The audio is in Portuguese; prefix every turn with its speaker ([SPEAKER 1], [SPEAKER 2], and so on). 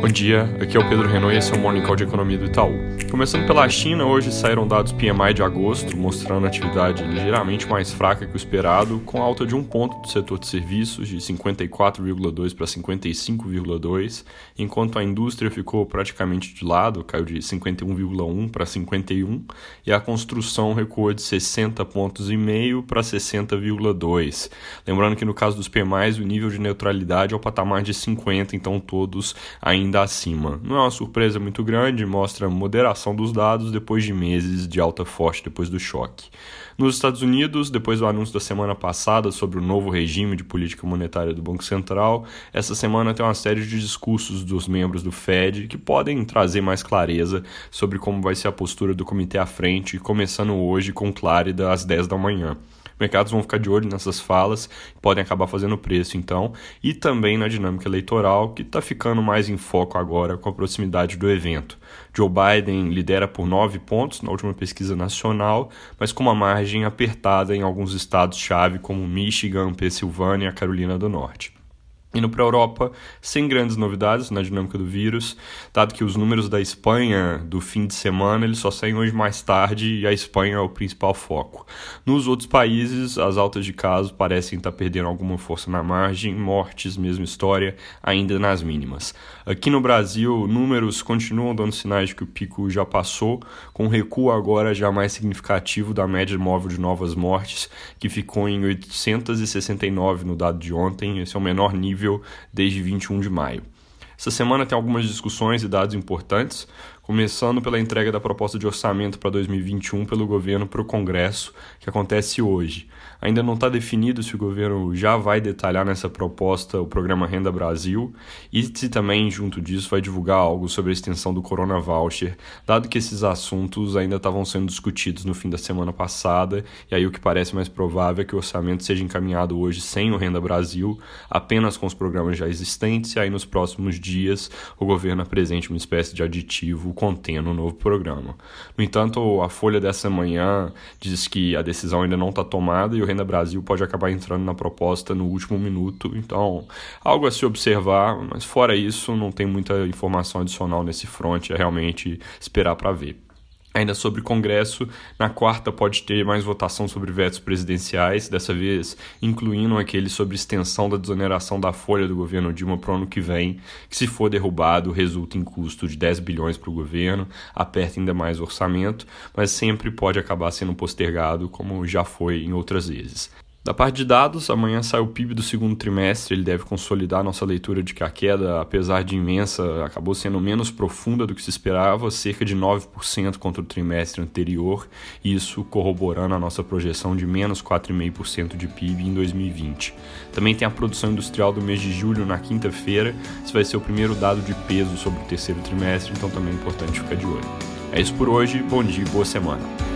[SPEAKER 1] Bom dia, aqui é o Pedro Renault e esse é o Morning Call de Economia do Itaú. Começando pela China, hoje saíram dados PMI de agosto, mostrando atividade ligeiramente mais fraca que o esperado, com alta de um ponto do setor de serviços, de 54,2 para 55,2, enquanto a indústria ficou praticamente de lado, caiu de 51,1 para 51, e a construção recuou de 60 pontos para 60,2. Lembrando que no caso dos PMIs, o nível de neutralidade é o patamar de 50, então todos ainda ainda acima. Não é uma surpresa muito grande, mostra moderação dos dados depois de meses de alta forte depois do choque. Nos Estados Unidos, depois do anúncio da semana passada sobre o novo regime de política monetária do Banco Central, essa semana tem uma série de discursos dos membros do Fed que podem trazer mais clareza sobre como vai ser a postura do comitê à frente, começando hoje com Clárida às 10 da manhã mercados vão ficar de olho nessas falas, podem acabar fazendo preço então, e também na dinâmica eleitoral, que está ficando mais em foco agora com a proximidade do evento. Joe Biden lidera por nove pontos na última pesquisa nacional, mas com uma margem apertada em alguns estados-chave como Michigan, Pensilvânia e Carolina do Norte. Indo para a Europa, sem grandes novidades na dinâmica do vírus, dado que os números da Espanha do fim de semana eles só saem hoje mais tarde e a Espanha é o principal foco. Nos outros países, as altas de casos parecem estar perdendo alguma força na margem, mortes, mesma história, ainda nas mínimas. Aqui no Brasil, números continuam dando sinais de que o pico já passou, com recuo agora já mais significativo da média móvel de novas mortes, que ficou em 869 no dado de ontem, esse é o menor nível nível desde 21 de maio. Essa semana tem algumas discussões e dados importantes, começando pela entrega da proposta de orçamento para 2021 pelo governo para o Congresso, que acontece hoje. Ainda não está definido se o governo já vai detalhar nessa proposta o programa Renda Brasil e se também, junto disso, vai divulgar algo sobre a extensão do Corona Voucher, dado que esses assuntos ainda estavam sendo discutidos no fim da semana passada, e aí o que parece mais provável é que o orçamento seja encaminhado hoje sem o Renda Brasil, apenas com os programas já existentes, e aí nos próximos dias o governo apresente uma espécie de aditivo contendo o novo programa. No entanto, a Folha dessa manhã diz que a decisão ainda não está tomada e o Renda Brasil pode acabar entrando na proposta no último minuto. Então, algo a se observar, mas fora isso, não tem muita informação adicional nesse front, é realmente esperar para ver. Ainda sobre Congresso, na quarta pode ter mais votação sobre vetos presidenciais, dessa vez incluindo aquele sobre extensão da desoneração da folha do governo Dilma para o ano que vem, que se for derrubado resulta em custo de 10 bilhões para o governo, aperta ainda mais o orçamento, mas sempre pode acabar sendo postergado, como já foi em outras vezes. Da parte de dados, amanhã sai o PIB do segundo trimestre, ele deve consolidar nossa leitura de que a queda, apesar de imensa, acabou sendo menos profunda do que se esperava, cerca de 9% contra o trimestre anterior, isso corroborando a nossa projeção de menos 4,5% de PIB em 2020. Também tem a produção industrial do mês de julho na quinta-feira, esse vai ser o primeiro dado de peso sobre o terceiro trimestre, então também é importante ficar de olho. É isso por hoje, bom dia e boa semana.